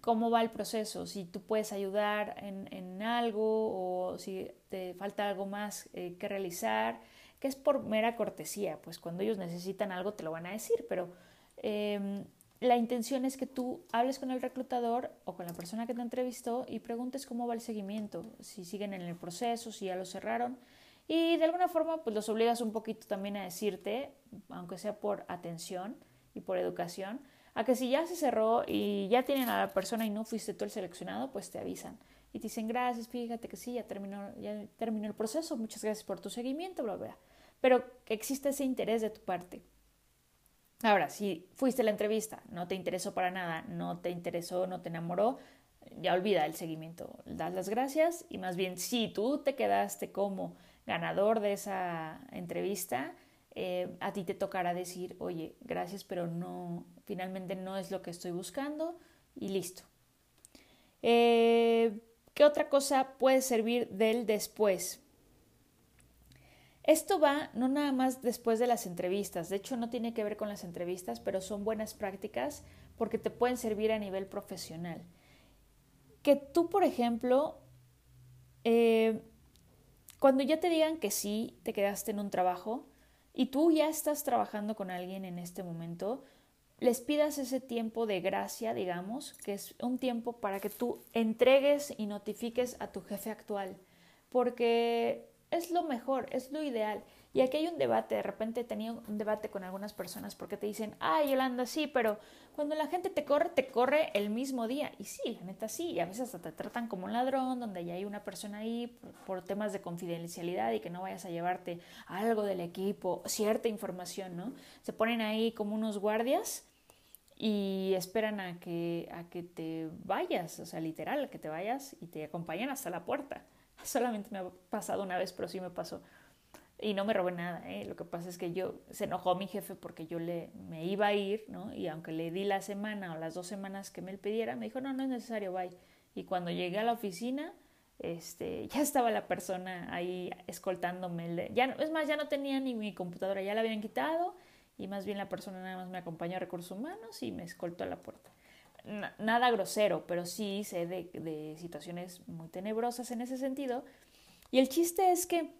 cómo va el proceso, si tú puedes ayudar en, algo o si te falta algo más eh, que realizar, que es por mera cortesía, pues cuando ellos necesitan algo te lo van a decir, pero em, la intención es que tú hables con el reclutador o con la persona que te entrevistó y preguntes cómo va el seguimiento, si siguen en el proceso, si ya lo cerraron. Y de alguna forma, pues los obligas un poquito también a decirte, aunque sea por atención y por educación, a que si ya se cerró y ya tienen a la persona y no fuiste tú el seleccionado, pues te avisan. Y te dicen, gracias, fíjate que sí, ya terminó, ya terminó el proceso, muchas gracias por tu seguimiento, bla, bla. Pero que exista ese interés de tu parte. Ahora, si fuiste a la entrevista, no te interesó para nada, no te interesó, no te enamoró, ya olvida el seguimiento. Das las gracias y más bien si tú te quedaste como ganador de esa entrevista, eh, a ti te tocará decir, oye, gracias, pero no, finalmente no es lo que estoy buscando y listo. Eh, ¿Qué otra cosa puede servir del después? Esto va no nada más después de las entrevistas, de hecho no tiene que ver con las entrevistas, pero son buenas prácticas porque te pueden servir a nivel profesional. Que tú, por ejemplo, eh, cuando ya te digan que sí, te quedaste en un trabajo y tú ya estás trabajando con alguien en este momento, les pidas ese tiempo de gracia, digamos, que es un tiempo para que tú entregues y notifiques a tu jefe actual, porque es lo mejor, es lo ideal. Y aquí hay un debate, de repente he tenido un debate con algunas personas porque te dicen, ay Yolanda, sí, pero cuando la gente te corre, te corre el mismo día. Y sí, la neta sí, y a veces hasta te tratan como un ladrón, donde ya hay una persona ahí por, temas de confidencialidad y que no vayas a llevarte algo del equipo, cierta información, ¿no? Se ponen ahí como unos guardias y esperan a que, a que te vayas, o sea, literal, a que te vayas y te acompañan hasta la puerta. Solamente me ha pasado una vez, pero sí me pasó. Y no me robé nada, ¿eh? Lo que pasa es que yo, se enojó mi jefe porque yo le, me iba a ir, ¿no? Y aunque le di la semana o las dos semanas que me pidiera, me dijo, no, no es necesario, bye. Y cuando llegué a la oficina, este, ya estaba la persona ahí escoltándome. Ya, es más, ya no tenía ni mi computadora, ya la habían quitado y más bien la persona nada más me acompañó a recursos humanos y me escoltó a la puerta nada grosero, pero sí sé de, situaciones muy tenebrosas en ese sentido. Y el chiste es que,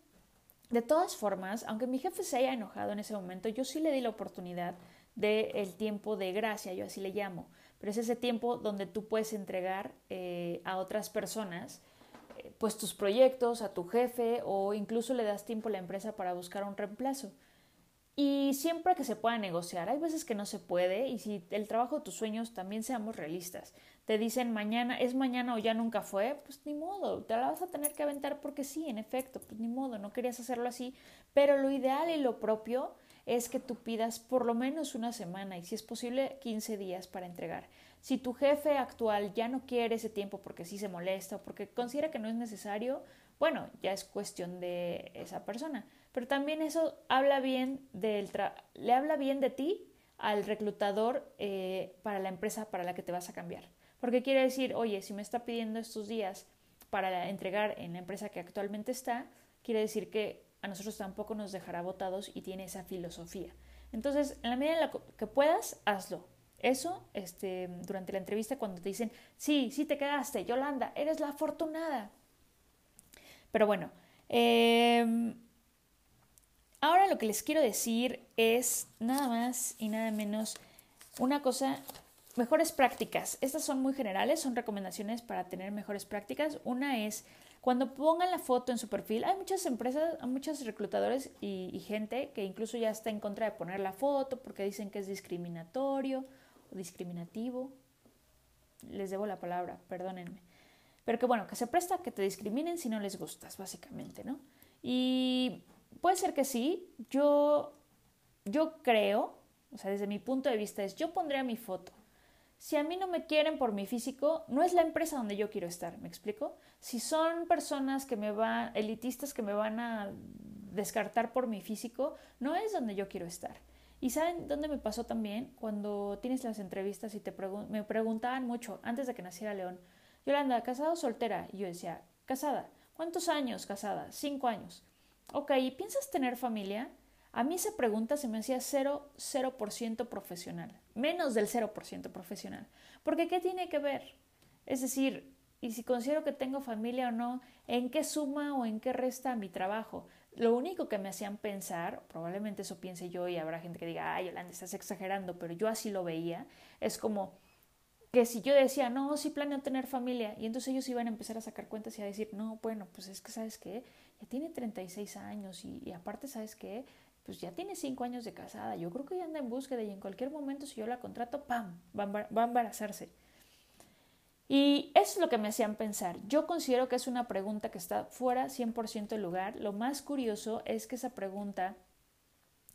de todas formas, aunque mi jefe se haya enojado en ese momento, yo sí le di la oportunidad del tiempo de gracia, yo así le llamo, pero es ese tiempo donde tú puedes entregar eh, a otras personas eh, pues tus proyectos, a tu jefe o incluso le das tiempo a la empresa para buscar un reemplazo. Y siempre que se pueda negociar, hay veces que no se puede y si el trabajo de tus sueños también seamos realistas. Te dicen mañana, es mañana o ya nunca fue, pues ni modo, te la vas a tener que aventar porque sí, en efecto, pues ni modo, no querías hacerlo así, pero lo ideal y lo propio es que tú pidas por lo menos una semana y si es posible 15 días para entregar. Si tu jefe actual ya no quiere ese tiempo porque sí se molesta o porque considera que no es necesario, bueno, ya es cuestión de esa persona. Pero también eso habla bien del le habla bien de ti al reclutador eh, para la empresa para la que te vas a cambiar. Porque quiere decir, oye, si me está pidiendo estos días para entregar en la empresa que actualmente está, quiere decir que a nosotros tampoco nos dejará votados y tiene esa filosofía. Entonces, en la medida en la que puedas, hazlo. Eso, este, durante la entrevista, cuando te dicen, sí, sí te quedaste, Yolanda, eres la afortunada. Pero bueno, em, ahora lo que les quiero decir es nada más y nada menos una cosa, mejores prácticas. Estas son muy generales, son recomendaciones para tener mejores prácticas. Una es cuando pongan la foto en su perfil, hay muchas empresas, hay muchos reclutadores y, gente que incluso ya está en contra de poner la foto porque dicen que es discriminatorio o discriminativo. Les debo la palabra, perdónenme. Pero que bueno, que se presta a que te discriminen si no les gustas, básicamente, ¿no? Y puede ser que sí. Yo, yo creo, o sea, desde mi punto de vista es, yo pondría mi foto si a mí no me quieren por mi físico, no es la empresa donde yo quiero estar, ¿me explico? Si son personas que me van, elitistas que me van a descartar por mi físico, no es donde yo quiero estar. Y saben dónde me pasó también cuando tienes las entrevistas y te me preguntaban mucho antes de que naciera León, Yolanda, ¿casada o soltera? Y yo decía, casada. ¿Cuántos años casada? Cinco años. Ok, ¿y piensas tener familia? A mí esa pregunta se me hacía 0, 0% profesional, menos del 0% profesional. Porque ¿qué tiene que ver? Es decir, y si considero que tengo familia o no, ¿en qué suma o en qué resta mi trabajo? Lo único que me hacían pensar, probablemente eso piense yo y habrá gente que diga, ay, Yolanda, estás exagerando, pero yo así lo veía, es como que si yo decía, no, sí planeo tener familia, y entonces ellos iban a empezar a sacar cuentas y a decir, no, bueno, pues es que, ¿sabes qué? Ya tiene 36 años y, y aparte, ¿sabes qué? Pues ya tiene cinco años de casada, yo creo que ya anda en búsqueda y en cualquier momento si yo la contrato, ¡pam!, va a embarazarse. Y eso es lo que me hacían pensar. Yo considero que es una pregunta que está fuera 100% del lugar. Lo más curioso es que esa pregunta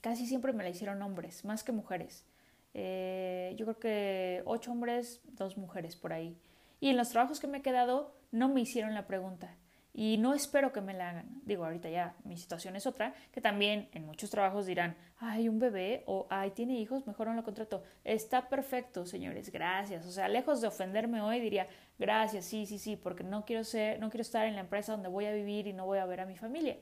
casi siempre me la hicieron hombres, más que mujeres. Eh, yo creo que ocho hombres, dos mujeres por ahí. Y en los trabajos que me he quedado no me hicieron la pregunta y no espero que me la hagan. Digo, ahorita ya mi situación es otra, que también en muchos trabajos dirán, ay, un bebé o ay, tiene hijos, mejor no lo contrato. Está perfecto, señores, gracias. O sea, lejos de ofenderme hoy diría, gracias, sí, sí, sí, porque no quiero ser, no quiero estar en la empresa donde voy a vivir y no voy a ver a mi familia.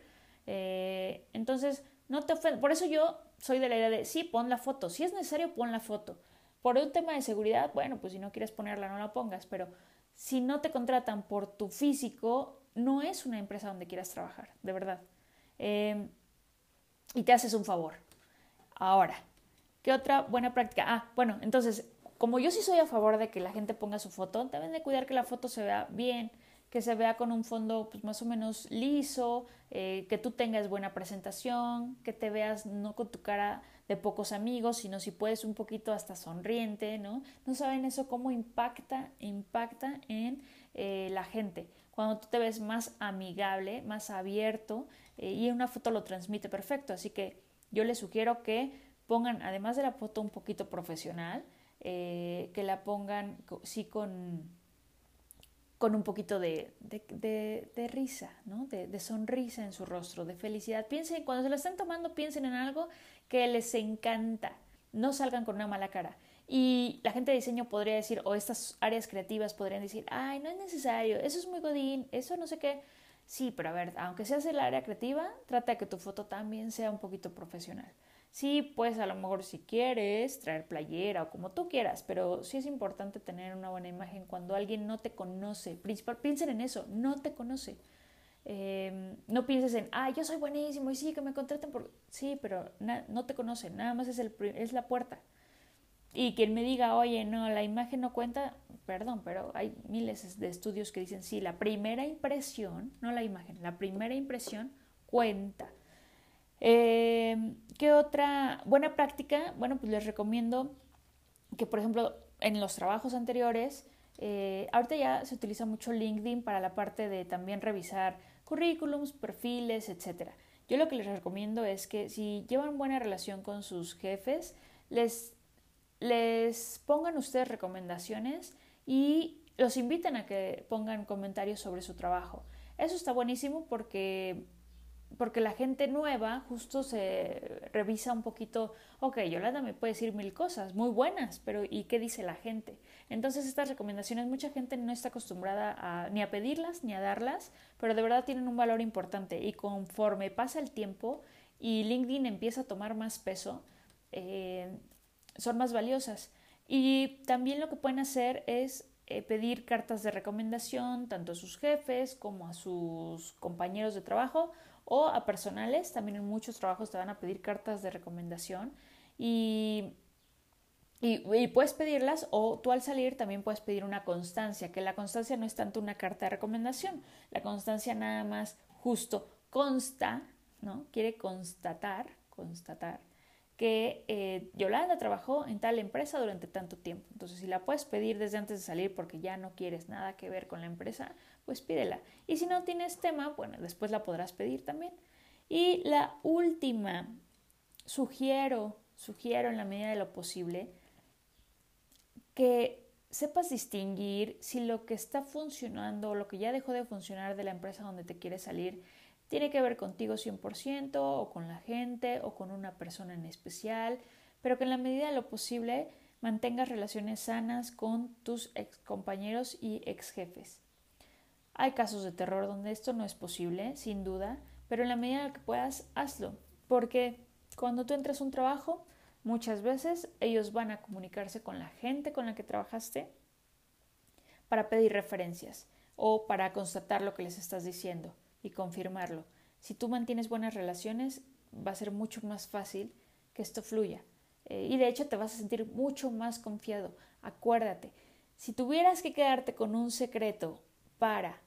Eh, entonces, no te ofendas. Por eso yo soy de la idea de, sí, pon la foto. Si es necesario, pon la foto. Por un tema de seguridad, bueno, pues si no quieres ponerla, no la pongas, pero si no te contratan por tu físico, no es una empresa donde quieras trabajar, de verdad. Em, y te haces un favor. Ahora, ¿qué otra buena práctica? Ah, bueno, entonces, como yo sí soy a favor de que la gente ponga su foto, deben de cuidar que la foto se vea bien, que se vea con un fondo pues, más o menos liso, eh, que tú tengas buena presentación, que te veas no con tu cara de pocos amigos, sino si puedes un poquito hasta sonriente, ¿no? No saben eso cómo impacta, impacta en eh, la gente cuando tú te ves más amigable, más abierto eh, y una foto lo transmite perfecto. Así que yo les sugiero que pongan, además de la foto un poquito profesional, eh, que la pongan sí con, con un poquito de, de, risa, ¿no? de, sonrisa en su rostro, de felicidad. Piensen, cuando se la estén tomando, piensen en algo que les encanta. No salgan con una mala cara. Y la gente de diseño podría decir, o estas áreas creativas podrían decir, ay, no es necesario, eso es muy godín, eso no sé qué. Sí, pero a ver, aunque seas el área creativa, trata de que tu foto también sea un poquito profesional. Sí, pues a lo mejor si quieres traer playera o como tú quieras, pero sí es importante tener una buena imagen cuando alguien no te conoce. Principal, piensen en eso, no te conoce. Em, no pienses en, ah, yo soy buenísimo y sí, que me contraten por... Sí, pero no te conocen, nada más es, el, es la puerta. Y quien me diga, oye, no, la imagen no cuenta, perdón, pero hay miles de estudios que dicen, sí, la primera impresión, no la imagen, la primera impresión cuenta. Em, ¿Qué otra buena práctica? Bueno, pues les recomiendo que, por ejemplo, en los trabajos anteriores, eh, ahorita ya se utiliza mucho LinkedIn para la parte de también revisar currículums, perfiles, etc. Yo lo que les recomiendo es que si llevan buena relación con sus jefes, les, les pongan ustedes recomendaciones y los inviten a que pongan comentarios sobre su trabajo. Eso está buenísimo porque porque la gente nueva justo se revisa un poquito, ok, Yolanda me puede decir mil cosas muy buenas, pero ¿y qué dice la gente? Entonces estas recomendaciones mucha gente no está acostumbrada a, ni a pedirlas ni a darlas, pero de verdad tienen un valor importante y conforme pasa el tiempo y LinkedIn empieza a tomar más peso, eh, son más valiosas. Y también lo que pueden hacer es eh, pedir cartas de recomendación tanto a sus jefes como a sus compañeros de trabajo o a personales. También en muchos trabajos te van a pedir cartas de recomendación y, y, puedes pedirlas o tú al salir también puedes pedir una constancia, que la constancia no es tanto una carta de recomendación, la constancia nada más justo consta, ¿no? Quiere constatar, constatar que eh, Yolanda trabajó en tal empresa durante tanto tiempo. Entonces, si la puedes pedir desde antes de salir porque ya no quieres nada que ver con la empresa, pues pídela. Y si no tienes tema, bueno, después la podrás pedir también. Y la última, sugiero, sugiero en la medida de lo posible que sepas distinguir si lo que está funcionando o lo que ya dejó de funcionar de la empresa donde te quieres salir tiene que ver contigo 100% o con la gente o con una persona en especial, pero que en la medida de lo posible mantengas relaciones sanas con tus ex compañeros y ex jefes. Hay casos de terror donde esto no es posible, sin duda, pero en la medida que puedas, hazlo, porque cuando tú entras a un trabajo, muchas veces ellos van a comunicarse con la gente con la que trabajaste para pedir referencias o para constatar lo que les estás diciendo y confirmarlo. Si tú mantienes buenas relaciones, va a ser mucho más fácil que esto fluya. Eh, y de hecho te vas a sentir mucho más confiado. Acuérdate, si tuvieras que quedarte con un secreto para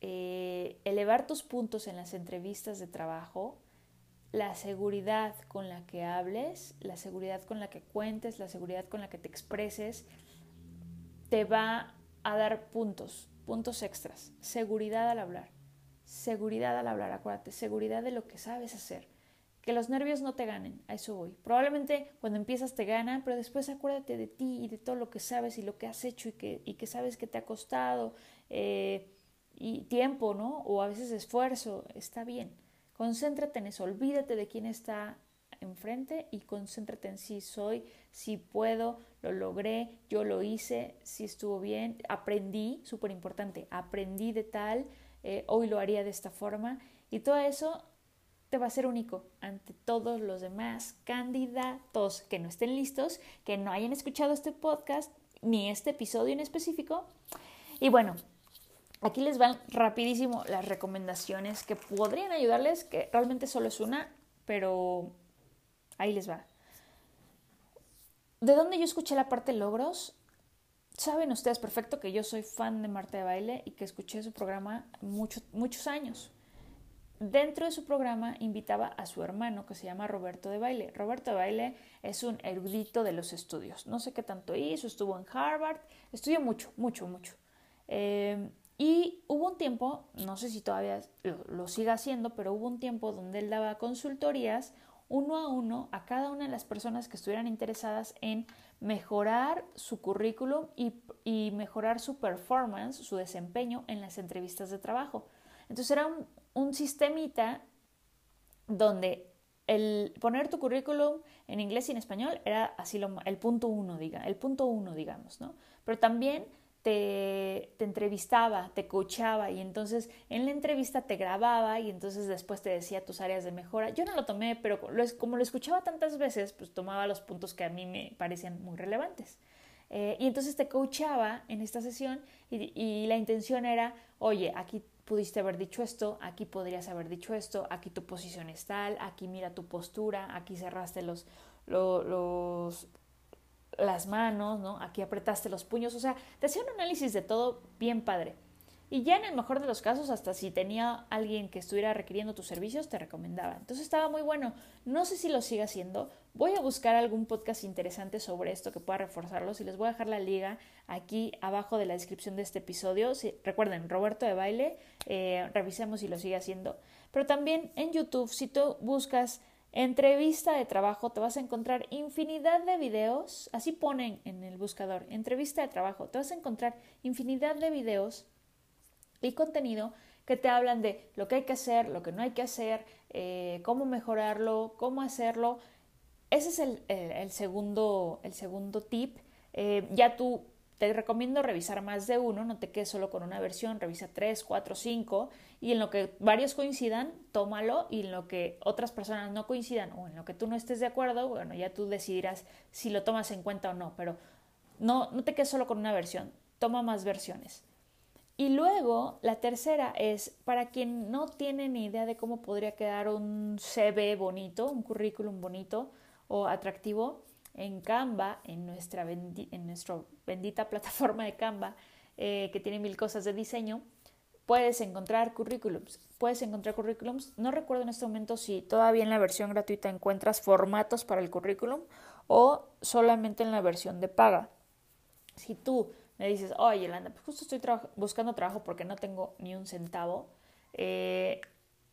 eh, elevar tus puntos en las entrevistas de trabajo, la seguridad con la que hables, la seguridad con la que cuentes, la seguridad con la que te expreses, te va a dar puntos, puntos extras. Seguridad al hablar seguridad al hablar, acuérdate, seguridad de lo que sabes hacer. Que los nervios no te ganen, a eso voy. Probablemente cuando empiezas te ganan, pero después acuérdate de ti y de todo lo que sabes y lo que has hecho y que, y que sabes que te ha costado eh, y tiempo, ¿no? O a veces esfuerzo, está bien. Concéntrate en eso, olvídate de quién está enfrente y concéntrate en si soy, si puedo, lo logré, yo lo hice, si estuvo bien, aprendí, súper importante, aprendí de tal, eh, hoy lo haría de esta forma y todo eso te va a ser único ante todos los demás candidatos que no estén listos, que no hayan escuchado este podcast ni este episodio en específico. Y bueno, aquí les van rapidísimo las recomendaciones que podrían ayudarles, que realmente solo es una, pero ahí les va. ¿De dónde yo escuché la parte logros? Saben ustedes perfecto que yo soy fan de Marta de Baile y que escuché su programa muchos años. Dentro de su programa invitaba a su hermano que se llama Roberto de Baile. Roberto de Baile es un erudito de los estudios. No sé qué tanto hizo, estuvo en Harvard, estudió mucho, mucho, mucho. Eh, y hubo un tiempo, no sé si todavía lo, lo siga haciendo, pero hubo un tiempo donde él daba consultorías uno a uno a cada una de las personas que estuvieran interesadas en mejorar su currículum y, mejorar su performance, su desempeño en las entrevistas de trabajo. Entonces era un, sistemita donde el poner tu currículum en inglés y en español era así el punto uno, diga, el punto uno, digamos, ¿no? Pero también te, entrevistaba, te coachaba y entonces en la entrevista te grababa y entonces después te decía tus áreas de mejora. Yo no lo tomé, pero como lo escuchaba tantas veces, pues tomaba los puntos que a mí me parecían muy relevantes. Eh, y entonces te coachaba en esta sesión y, la intención era, oye, aquí pudiste haber dicho esto, aquí podrías haber dicho esto, aquí tu posición es tal, aquí mira tu postura, aquí cerraste los, los, las manos, ¿no? Aquí apretaste los puños, o sea, te hacía un análisis de todo bien padre. Y ya en el mejor de los casos, hasta si tenía alguien que estuviera requiriendo tus servicios, te recomendaba. Entonces estaba muy bueno. No sé si lo sigue haciendo. Voy a buscar algún podcast interesante sobre esto que pueda reforzarlos y les voy a dejar la liga aquí abajo de la descripción de este episodio. Si, recuerden, Roberto de Baile, eh, revisemos si lo sigue haciendo. Pero también en YouTube, si tú buscas entrevista de trabajo, te vas a encontrar infinidad de videos, así ponen en el buscador, entrevista de trabajo, te vas a encontrar infinidad de videos y contenido que te hablan de lo que hay que hacer, lo que no hay que hacer, eh, cómo mejorarlo, cómo hacerlo. Ese es el, segundo, el segundo tip. Eh, ya tú te recomiendo revisar más de uno, no te quedes solo con una versión, revisa tres, cuatro, cinco y en lo que varios coincidan, tómalo y en lo que otras personas no coincidan o en lo que tú no estés de acuerdo, bueno, ya tú decidirás si lo tomas en cuenta o no, pero no, no te quedes solo con una versión, toma más versiones. Y luego, la tercera es, para quien no tiene ni idea de cómo podría quedar un CV bonito, un currículum bonito o atractivo, en Canva, en nuestra, en nuestra bendita plataforma de Canva, eh, que tiene mil cosas de diseño, puedes encontrar currículums. Puedes encontrar currículums. No recuerdo en este momento si todavía en la versión gratuita encuentras formatos para el currículum o solamente en la versión de paga. Si tú me dices, oye, Yolanda, pues justo estoy buscando trabajo porque no tengo ni un centavo. Eh,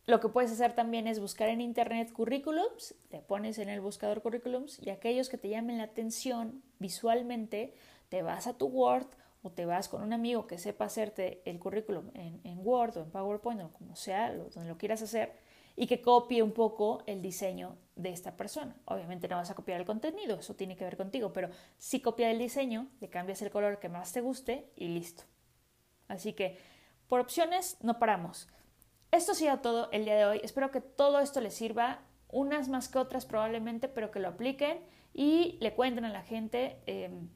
lo que puedes hacer también es buscar en internet currículums, te pones en el buscador currículums y aquellos que te llamen la atención visualmente, te vas a tu Word o te vas con un amigo que sepa hacerte el currículum en, Word o en PowerPoint o como sea, donde lo quieras hacer, y que copie un poco el diseño de esta persona. Obviamente no vas a copiar el contenido, eso tiene que ver contigo, pero si copia el diseño, le cambias el color que más te guste y listo. Así que por opciones no paramos. Esto ha sido todo el día de hoy. Espero que todo esto les sirva, unas más que otras probablemente, pero que lo apliquen y le cuenten a la gente em,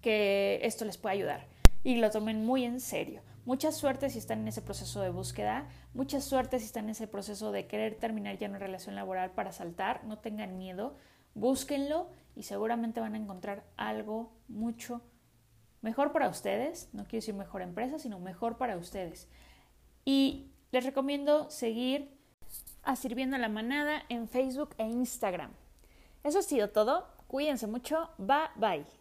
que esto les puede ayudar y lo tomen muy en serio. Mucha suerte si están en ese proceso de búsqueda, mucha suerte si están en ese proceso de querer terminar ya una relación laboral para saltar, no tengan miedo, búsquenlo y seguramente van a encontrar algo mucho mejor para ustedes, no quiero decir mejor empresa, sino mejor para ustedes. Y les recomiendo seguir a Sirviendo a la Manada en Facebook e Instagram. Eso ha sido todo, cuídense mucho, bye bye.